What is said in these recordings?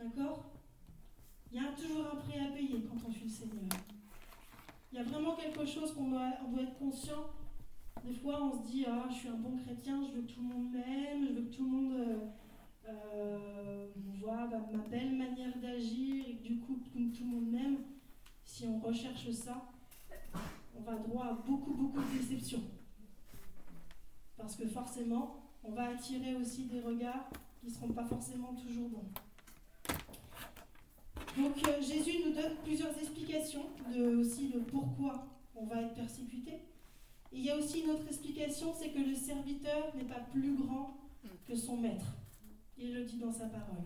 D'accord? Il y a toujours un prix à payer quand on suit le Seigneur. Il y a vraiment quelque chose qu'on doit, être conscient. Des fois, on se dit Ah, je suis un bon chrétien, je veux que tout le monde m'aime, je veux que tout le monde euh, euh, voit ma belle manière d'agir et que du coup, tout, tout le monde m'aime. Si on recherche ça, on va droit à beaucoup, beaucoup de déceptions. Parce que forcément, on va attirer aussi des regards qui ne seront pas forcément toujours bons. Donc euh, Jésus nous donne plusieurs explications de, aussi de pourquoi on va être persécuté. Il y a aussi une autre explication, c'est que le serviteur n'est pas plus grand que son maître. Il le dit dans sa parole.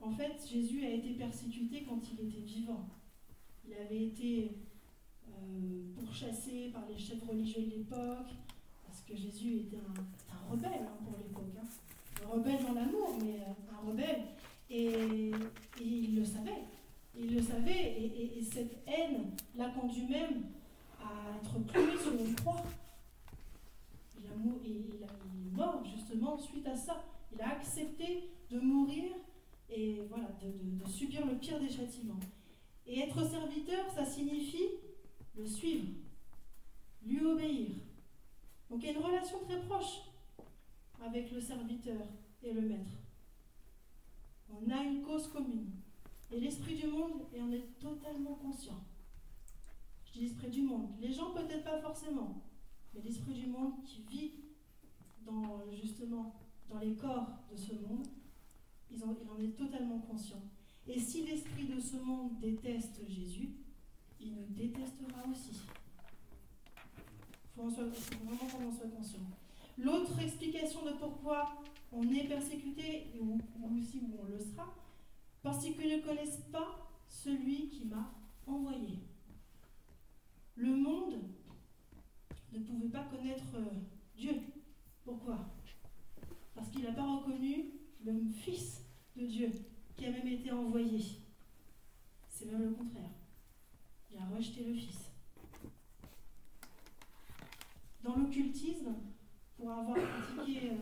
En fait, Jésus a été persécuté quand il était vivant. Il avait été euh, pourchassé par les chefs religieux de l'époque, parce que Jésus était un, rebelle hein, pour l'époque. Hein. Un rebelle dans l'amour, mais euh, un rebelle. Et, il le savait. Il le savait. Et, cette haine l'a conduit même à être cloué sur une croix. Il, est mort justement suite à ça. Il a accepté de mourir et voilà, de subir le pire des châtiments. Et être serviteur, ça signifie le suivre, lui obéir. Donc il y a une relation très proche avec le serviteur et le maître. On a une cause commune. Et l'esprit du monde, et on est totalement conscient. Je dis l'esprit du monde. Les gens peut-être pas forcément, mais l'esprit du monde qui vit dans justement dans les corps de ce monde, il en est totalement conscient. Et si l'esprit de ce monde déteste Jésus, il nous détestera aussi. Il faut, vraiment qu'on en soit conscient. L'autre pourquoi on est persécuté, ou, aussi où on le sera, parce qu'ils ne connaissent pas celui qui m'a envoyé. Le monde ne pouvait pas connaître euh, Dieu. Pourquoi? Parce qu'il n'a pas reconnu le Fils de Dieu qui a même été envoyé. C'est même le contraire. Il a rejeté le Fils. Dans l'occultisme, pour avoir pratiqué euh,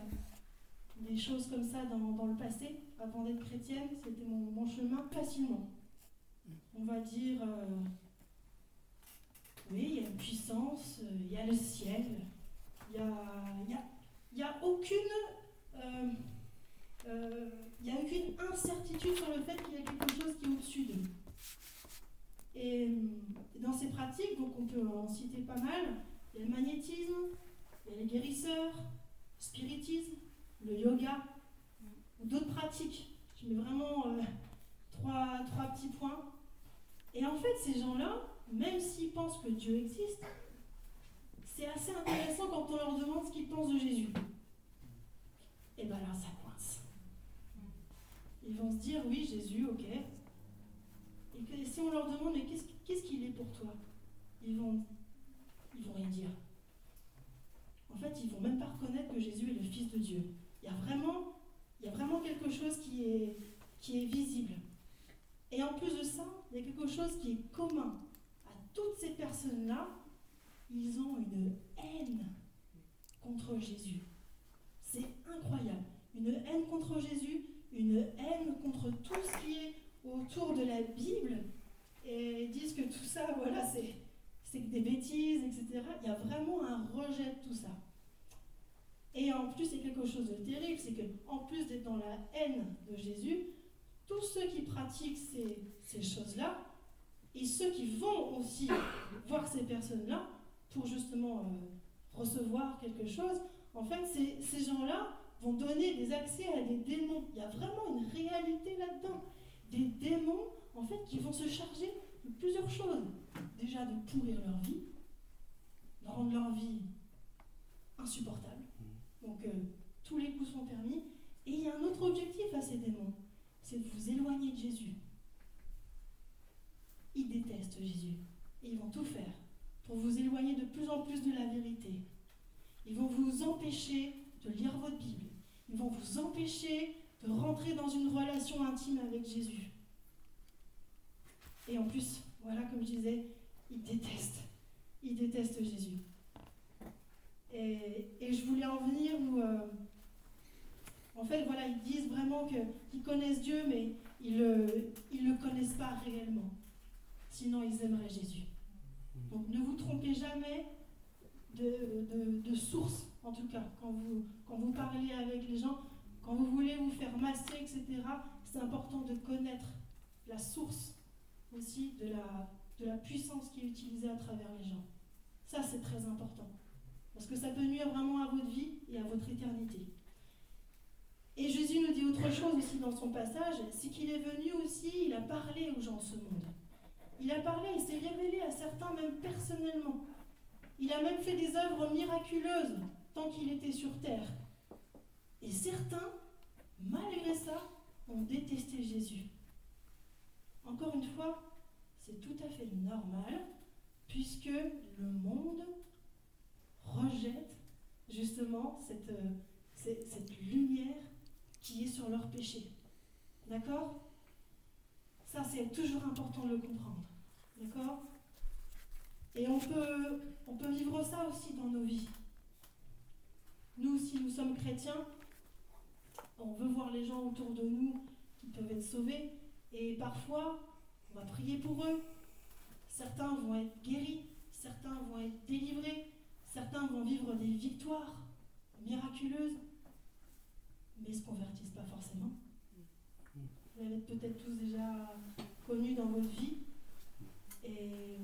des choses comme ça dans, le passé, avant d'être chrétienne, c'était mon, chemin facilement. On va dire, euh, oui, il y a une puissance, euh, il y a le ciel, il n'y a, y a, aucune... il n'y a aucune incertitude sur le fait qu'il y a quelque chose qui est au-dessus d'eux. Et dans ces pratiques, donc on peut en citer pas mal, il y a le magnétisme, il y a les guérisseurs, le spiritisme, le yoga, d'autres pratiques. Je mets vraiment euh, trois, trois petits points. Et en fait, ces gens-là, même s'ils pensent que Dieu existe, c'est assez intéressant quand on leur demande ce qu'ils pensent de Jésus. Et bien là, ça coince. Ils vont se dire, oui, Jésus, ok, et si on leur demande, mais qu'est-ce qu'il est pour toi? Ils vont, ils vont rien dire. En fait, ils vont même pas reconnaître que Jésus est le Fils de Dieu. Il y a vraiment, quelque chose qui est, visible. Et en plus de ça, il y a quelque chose qui est commun à toutes ces personnes-là. Ils ont une haine contre Jésus. C'est incroyable. Une haine contre Jésus, une haine contre tout ce qui est autour de la Bible et disent que tout ça, voilà, c'est des bêtises, etc. Il y a vraiment un rejet de tout ça. En plus, c'est quelque chose de terrible, c'est qu'en plus d'être dans la haine de Jésus, tous ceux qui pratiquent ces, choses-là, et ceux qui vont aussi voir ces personnes-là pour justement euh, recevoir quelque chose, en fait, ces gens-là vont donner des accès à des démons. Il y a vraiment une réalité là-dedans des démons, en fait, qui vont se charger de plusieurs choses. Déjà de pourrir leur vie, de rendre leur vie insupportable. Donc, euh, tous les coups sont permis. Et il y a un autre objectif à ces démons, c'est de vous éloigner de Jésus. Ils détestent Jésus. Et ils vont tout faire pour vous éloigner de plus en plus de la vérité. Ils vont vous empêcher de lire votre Bible. Ils vont vous empêcher de rentrer dans une relation intime avec Jésus. Et en plus, voilà, comme je disais, il déteste. Il déteste Jésus. Et, je voulais en venir où euh, En fait, voilà, ils disent vraiment qu'ils connaissent Dieu, mais ils ne le connaissent pas réellement. Sinon, ils aimeraient Jésus. Donc ne vous trompez jamais de, source, en tout cas, quand vous, quand vous parlez avec les gens, quand vous voulez vous faire masser, etc., c'est important de connaître la source aussi de la, de la puissance qui est utilisée à travers les gens. Ça, c'est très important. Parce que ça peut nuire vraiment à votre vie et à votre éternité. Et Jésus nous dit autre chose aussi dans son passage, c'est qu'il est venu aussi, il a parlé aux gens de ce monde. Il a parlé, il s'est révélé à certains même personnellement. Il a même fait des œuvres miraculeuses tant qu'il était sur terre. Et certains, malgré ça, ont détesté Jésus. Encore une fois, c'est tout à fait normal, puisque le monde rejette justement cette, euh, cette, lumière qui est sur leur péché. D'accord? Ça, c'est toujours important de le comprendre. D'accord? Et on peut, on peut vivre ça aussi dans nos vies. Nous, si nous sommes chrétiens, on veut voir les gens autour de nous qui peuvent être sauvés. Et parfois, on va prier pour eux. Certains vont être guéris, certains vont être délivrés, certains vont vivre des victoires miraculeuses, mais ne se convertissent pas forcément. Vous l'avez peut-être tous déjà connu dans votre vie. Et,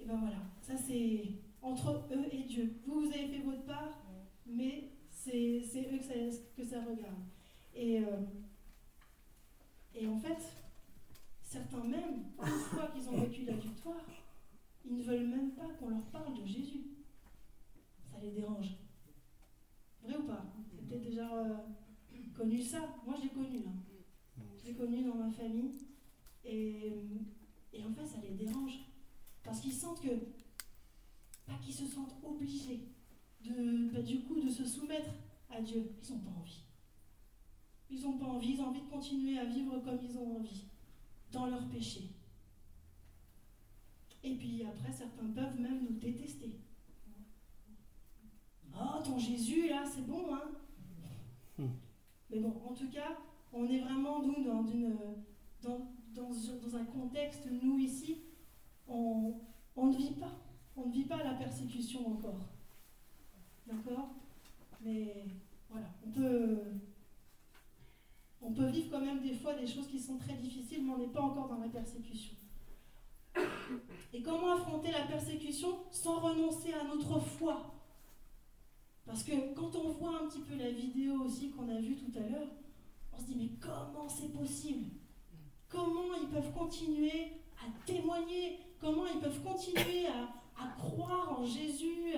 et ben voilà, ça c'est entre eux et Dieu. Vous, vous avez fait votre part, mais c'est eux que ça, regarde. Et, euh, et en fait, certains même, une fois qu'ils ont vécu la victoire, ils ne veulent même pas qu'on leur parle de Jésus. Ça les dérange. Vrai ou pas? Avez peut-être déjà euh, connu ça. Moi, je l'ai connu. Je l'ai connu dans ma famille. Et, et en fait, ça les dérange. Parce qu'ils sentent que, pas qu'ils se sentent obligés de, bah, du coup, de se soumettre à Dieu. Ils n'ont pas envie. Ils n'ont pas envie, ils ont envie de continuer à vivre comme ils ont envie, dans leur péché. Et puis après, certains peuvent même nous détester. Oh, ton Jésus, là, c'est bon, hein hmm. Mais bon, en tout cas, on est vraiment, nous, dans, une, dans, dans, dans un contexte, nous, ici, on, on ne vit pas. On ne vit pas la persécution encore. D'accord? Mais voilà, on peut, on peut vivre quand même des fois des choses qui sont très difficiles, mais on n'est pas encore dans la persécution. Et comment affronter la persécution sans renoncer à notre foi? Parce que quand on voit un petit peu la vidéo aussi qu'on a vue tout à l'heure, on se dit mais comment c'est possible? Comment ils peuvent continuer à témoigner? Comment ils peuvent continuer à, croire en Jésus?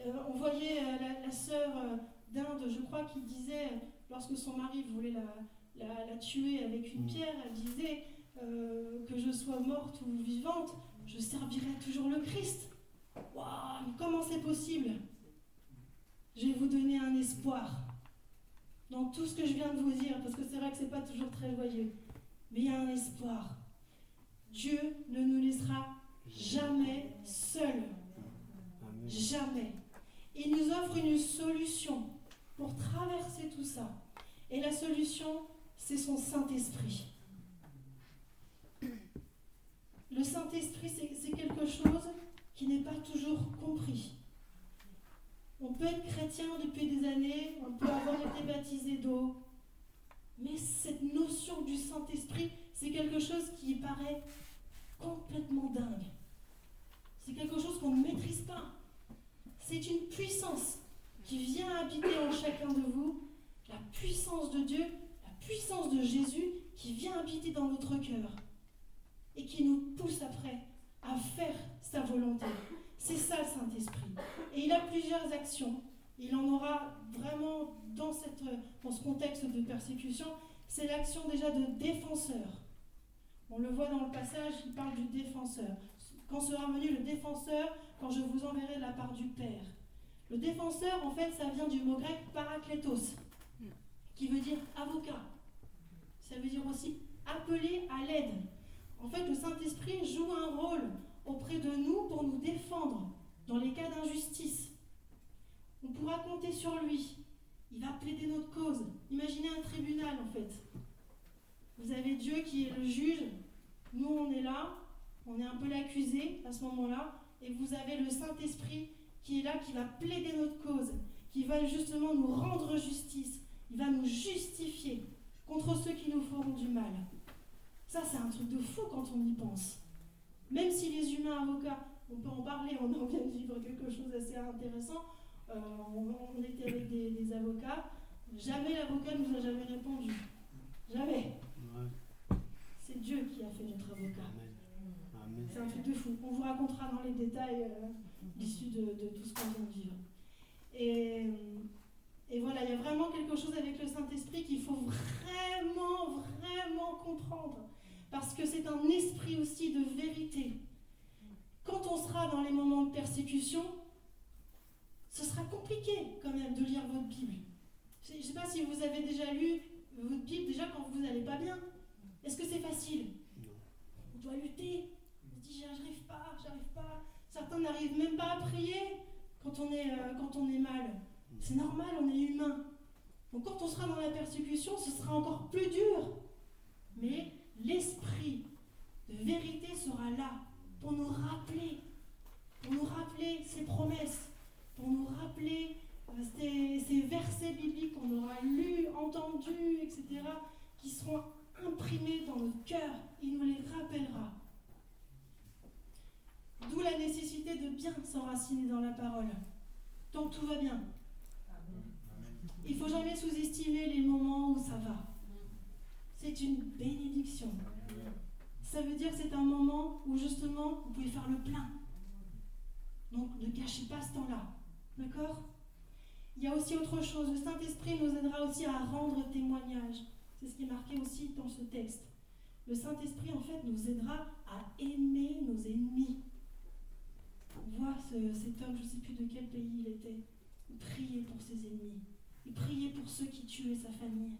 Euh, On voyait euh, la, la sœur euh, d'Inde, je crois, qui disait, lorsque son mari voulait la, la tuer avec une mm. pierre, elle disait euh, que je sois morte ou vivante, je servirai toujours le Christ. Waouh, comment c'est possible? Je vais vous donner un espoir dans tout ce que je viens de vous dire, parce que c'est vrai que c'est pas toujours très joyeux, mais il y a un espoir. Dieu ne nous laissera jamais seuls. Jamais. Il nous offre une solution pour traverser tout ça. Et la solution, c'est son Saint-Esprit. Le Saint-Esprit, c'est quelque chose qui n'est pas toujours compris. On peut être chrétien depuis des années, on peut avoir été baptisé d'eau, mais cette notion du Saint-Esprit, c'est quelque chose qui paraît complètement dingue. C'est quelque chose qu'on ne maîtrise pas. C'est une puissance qui vient habiter en chacun de vous, la puissance de Dieu, la puissance de Jésus qui vient habiter dans notre cœur et qui nous pousse après à faire sa volonté. C'est ça le Saint-Esprit. Et il a plusieurs actions. Il en aura vraiment dans, cette, dans ce contexte de persécution. C'est l'action déjà de défenseur. On le voit dans le passage, il parle du défenseur. Quand sera venu le défenseur, quand je vous enverrai de la part du Père. Le défenseur, en fait, ça vient du mot grec parakletos, qui veut dire avocat. Ça veut dire aussi appeler à l'aide. En fait, le Saint-Esprit joue un rôle auprès de nous pour nous défendre dans les cas d'injustice. On pourra compter sur lui. Il va plaider notre cause. Imaginez un tribunal, en fait. Vous avez Dieu qui est le juge. Nous, on est là. On est un peu l'accusé à ce moment-là. Et vous avez le Saint-Esprit qui est là, qui va plaider notre cause, qui va justement nous rendre justice, il va nous justifier contre ceux qui nous feront du mal. Ça, c'est un truc de fou quand on y pense. Même si les humains avocats, on peut en parler, on en vient de vivre quelque chose d'assez intéressant, euh, on, était avec des, avocats, jamais l'avocat nous a jamais répondu. Jamais. C'est Dieu qui a fait notre avocat. C'est un truc de fou. On vous racontera dans les détails euh, l'issue de, tout ce qu'on vient de vivre. Et, et voilà, il y a vraiment quelque chose avec le Saint-Esprit qu'il faut vraiment, vraiment comprendre. Parce que c'est un esprit aussi de vérité. Quand on sera dans les moments de persécution, ce sera compliqué quand même de lire votre Bible. Je ne sais pas si vous avez déjà lu votre Bible déjà quand vous n'allez pas bien. Est-ce que c'est facile? On doit lutter. On se dit j'arrive pas, j'arrive pas. Certains n'arrivent même pas à prier quand on est, euh, quand on est mal. C'est normal, on est humain. Donc quand on sera dans la persécution, ce sera encore plus dur. Mais l'esprit de vérité sera là pour nous rappeler, pour nous rappeler ses promesses, pour nous rappeler euh, ces, versets bibliques qu'on aura lus, entendus, etc., qui seront imprimés dans notre cœur. Il nous les rappellera. D'où la nécessité de bien s'enraciner dans la parole, tant tout va bien. Il ne faut jamais sous-estimer les moments où ça va. C'est une bénédiction. Ça veut dire que c'est un moment où justement vous pouvez faire le plein. Donc ne gâchez pas ce temps-là. D'accord? Il y a aussi autre chose. Le Saint-Esprit nous aidera aussi à rendre témoignage. C'est ce qui est marqué aussi dans ce texte. Le Saint-Esprit, en fait, nous aidera à aimer nos ennemis. On voit cet homme, je ne sais plus de quel pays il était, prier pour ses ennemis. Il priait pour ceux qui tuaient sa famille.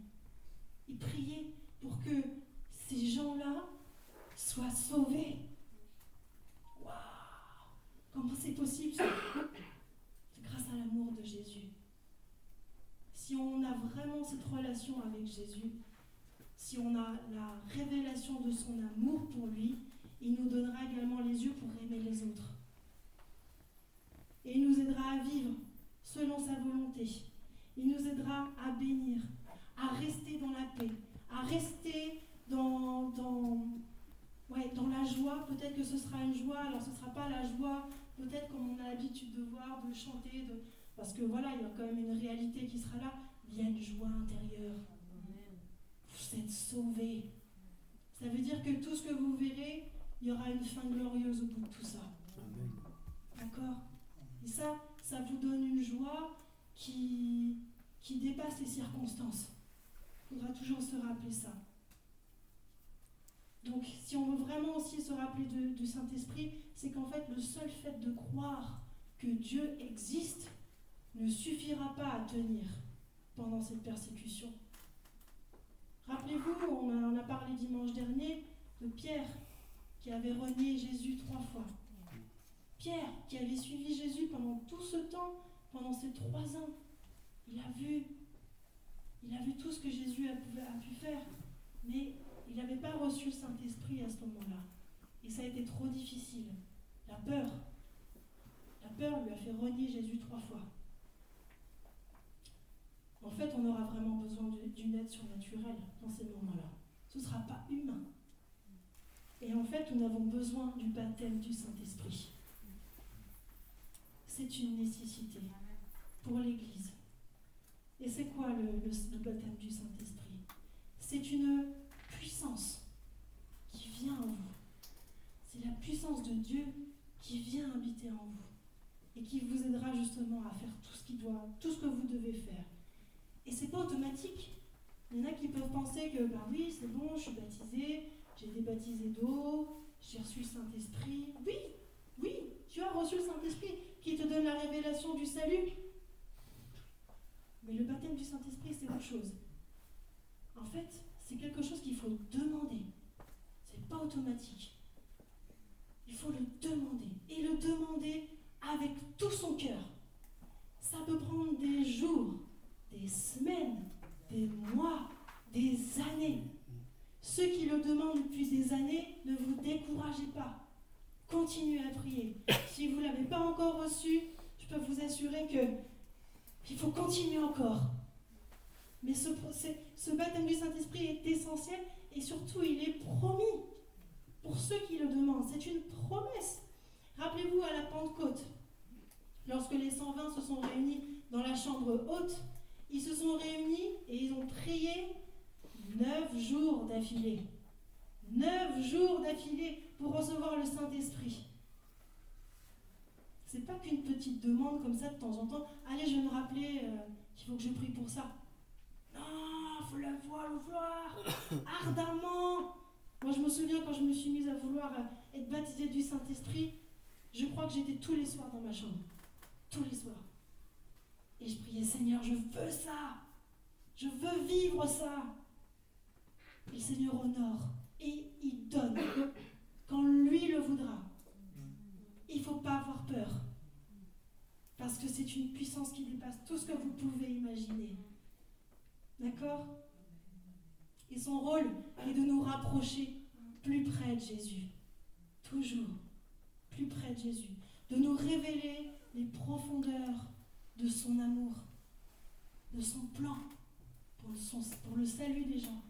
Il priait pour que ces gens-là soient sauvés. Waouh Comment c'est possible C'est grâce à l'amour de Jésus. Si on a vraiment cette relation avec Jésus, si on a la révélation de son amour pour lui, il nous donnera également les yeux pour aimer les autres. Et il nous aidera à vivre selon sa volonté. Il nous aidera à bénir, à rester dans la paix, à rester dans, dans, ouais, dans la joie. Peut-être que ce sera une joie, alors ce ne sera pas la joie, peut-être comme on a l'habitude de voir, de chanter, de... parce que voilà, il y a quand même une réalité qui sera là. Il y a une joie intérieure. Vous êtes sauvés. Ça veut dire que tout ce que vous verrez, il y aura une fin glorieuse au bout de tout ça. D'accord? Et ça, ça vous donne une joie qui, dépasse les circonstances. Il faudra toujours se rappeler ça. Donc, si on veut vraiment aussi se rappeler du Saint-Esprit, c'est qu'en fait, le seul fait de croire que Dieu existe ne suffira pas à tenir pendant cette persécution. Rappelez-vous, on en a parlé dimanche dernier de Pierre qui avait renié Jésus trois fois. Pierre qui avait suivi Jésus pendant tout ce temps pendant ces trois ans, il a vu, il a vu tout ce que Jésus a, pu faire, mais il n'avait pas reçu le Saint-Esprit à ce moment-là. Et ça a été trop difficile. La peur, la peur lui a fait renier Jésus trois fois. En fait, on aura vraiment besoin d'une aide surnaturelle dans ces moments-là. Ce ne sera pas humain. Et en fait, nous avons besoin du baptême du Saint-Esprit. C'est une nécessité pour l'Église. Et c'est quoi le, baptême du Saint-Esprit? C'est une puissance qui vient en vous. C'est la puissance de Dieu qui vient habiter en vous et qui vous aidera justement à faire tout ce, qui doit, tout ce que vous devez faire. Et c'est pas automatique. Il y en a qui peuvent penser que, ben oui, c'est bon, je suis baptisé, j'ai été baptisé d'eau, j'ai reçu le Saint-Esprit. Oui, oui, tu as reçu le Saint-Esprit qui te donne la révélation du salut, mais le baptême du Saint-Esprit, c'est autre chose. En fait, c'est quelque chose qu'il faut demander. C'est pas automatique. Il faut le demander. Et le demander avec tout son cœur. Ça peut prendre des jours, des semaines, des mois, des années. Ceux qui le demandent depuis des années, ne vous découragez pas. Continuez à prier. Si vous ne l'avez pas encore reçu, je peux vous assurer que il faut continuer encore. Mais ce, ce baptême du Saint-Esprit est essentiel et surtout il est promis pour ceux qui le demandent. C'est une promesse. Rappelez-vous à la Pentecôte, lorsque les 120 se sont réunis dans la chambre haute, ils se sont réunis et ils ont prié neuf jours d'affilée. Neuf jours d'affilée pour recevoir le Saint-Esprit. C'est pas qu'une petite demande comme ça de temps en temps. Allez, je vais me rappeler euh, qu'il faut que je prie pour ça. Non, faut la voir, le vouloir ardemment. Moi, je me souviens quand je me suis mise à vouloir euh, être baptisée du Saint-Esprit, je crois que j'étais tous les soirs dans ma chambre. Tous les soirs. Et je priais, Seigneur, je veux ça. Je veux vivre ça. Et le Seigneur honore. Et il donne. Quand lui le voudra. Il ne faut pas avoir peur. Parce que c'est une puissance qui dépasse tout ce que vous pouvez imaginer. D'accord? Et son rôle est de nous rapprocher plus près de Jésus. Toujours plus près de Jésus. De nous révéler les profondeurs de son amour, de son plan pour le, salut des gens.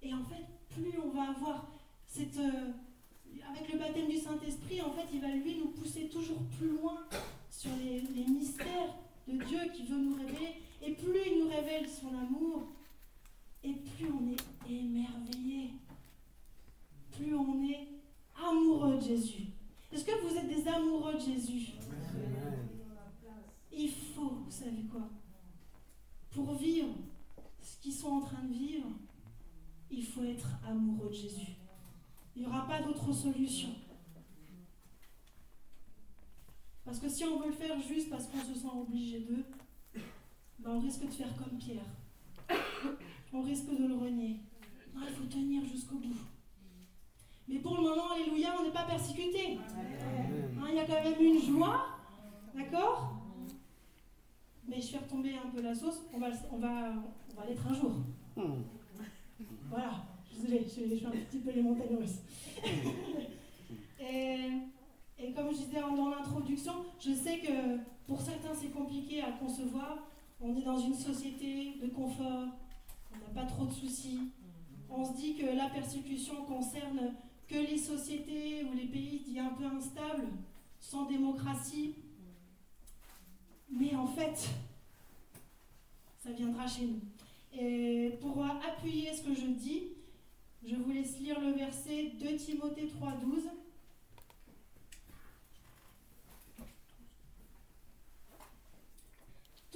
Et en fait, plus on va avoir cette... Euh, avec le baptême du Saint-Esprit, en fait, il va lui nous pousser toujours plus loin sur les, les mystères de Dieu qui veut nous révéler. Et plus il nous révèle son amour, et plus on est émerveillé, plus on est amoureux de Jésus. Est-ce que vous êtes des amoureux de Jésus? Il faut, vous savez quoi? Pour vivre ce qu'ils sont en train de vivre, il faut être amoureux de Jésus. Il n'y aura pas d'autre solution. Parce que si on veut le faire juste parce qu'on se sent obligé d'eux, ben on risque de faire comme Pierre. On risque de le renier. Non, il faut tenir jusqu'au bout. Mais pour le moment, alléluia, on n'est pas persécuté. Hein, il y a quand même une joie, d'accord? Mais je fais retomber un peu la sauce, on va, on va, on va l'être un jour. Hmm. Voilà, désolée, je, je fais un petit peu les montagnes russes. et, et, comme je disais dans l'introduction, je sais que pour certains c'est compliqué à concevoir. On est dans une société de confort, on n'a pas trop de soucis. On se dit que la persécution concerne que les sociétés ou les pays dits un peu instables, sans démocratie. Mais en fait, ça viendra chez nous. Et pour appuyer ce que je dis, je vous laisse lire le verset 2 Timothée 3,12.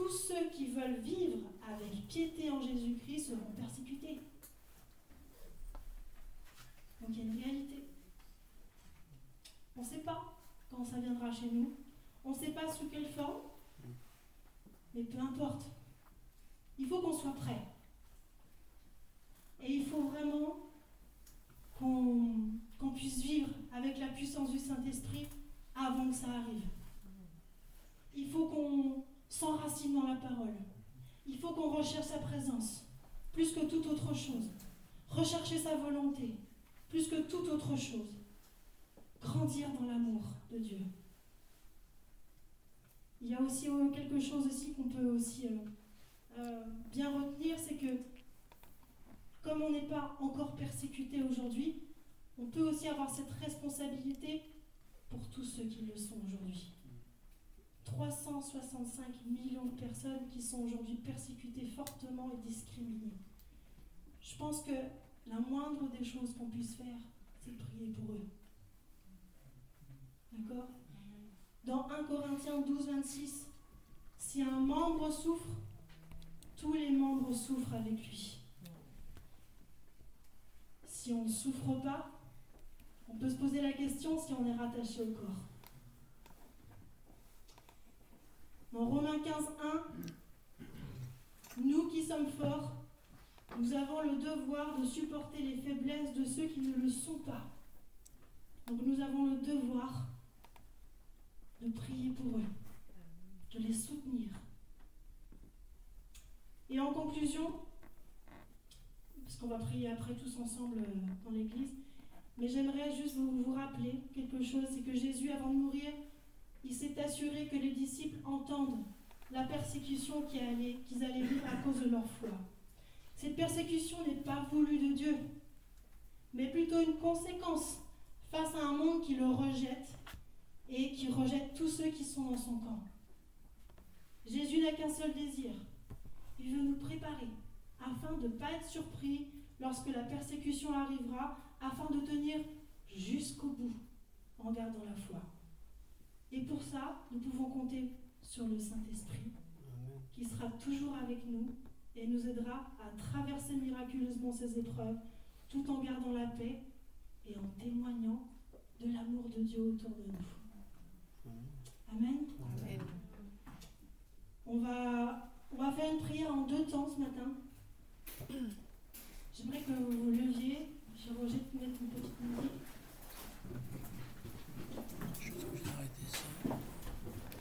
Tous ceux qui veulent vivre avec piété en Jésus-Christ seront persécutés. Donc il y a une réalité. On ne sait pas quand ça viendra chez nous. On ne sait pas sous quelle forme. Mais peu importe. Il faut qu'on soit prêt. Et il faut vraiment qu'on puisse vivre avec la puissance du Saint-Esprit avant que ça arrive. S'enracine dans la parole. Il faut qu'on recherche sa présence, plus que toute autre chose. Rechercher sa volonté, plus que toute autre chose. Grandir dans l'amour de Dieu. Il y a aussi euh, quelque chose aussi qu'on peut aussi euh, euh, bien retenir, c'est que comme on n'est pas encore persécuté aujourd'hui, on peut aussi avoir cette responsabilité pour tous ceux qui le sont aujourd'hui. 365 millions de personnes qui sont aujourd'hui persécutées fortement et discriminées. Je pense que la moindre des choses qu'on puisse faire, c'est prier pour eux. D'accord? Dans 1 Corinthiens 12, 26, si un membre souffre, tous les membres souffrent avec lui. Si on ne souffre pas, on peut se poser la question si on est rattaché au corps. Dans Romains 15, 1, nous qui sommes forts, nous avons le devoir de supporter les faiblesses de ceux qui ne le sont pas. Donc nous avons le devoir de prier pour eux, de les soutenir. Et en conclusion, parce puisqu'on va prier après tous ensemble euh, dans l'église. Mais j'aimerais juste vous, vous rappeler quelque chose, c'est que Jésus, avant de mourir, il s'est assuré que les disciples entendent la persécution qu'ils allaient, vivre à cause de leur foi. Cette persécution n'est pas voulue de Dieu, mais plutôt une conséquence face à un monde qui le rejette et qui rejette tous ceux qui sont dans son camp. Jésus n'a qu'un seul désir. Il veut nous préparer afin de ne pas être surpris lorsque la persécution arrivera, afin de tenir jusqu'au bout en gardant la foi. Et pour ça, nous pouvons compter sur le Saint-Esprit, qui sera toujours avec nous et nous aidera à traverser miraculeusement ces épreuves, tout en gardant la paix et en témoignant de l'amour de Dieu autour de nous. Amen. On va, on va faire une prière en deux temps ce matin. J'aimerais que vous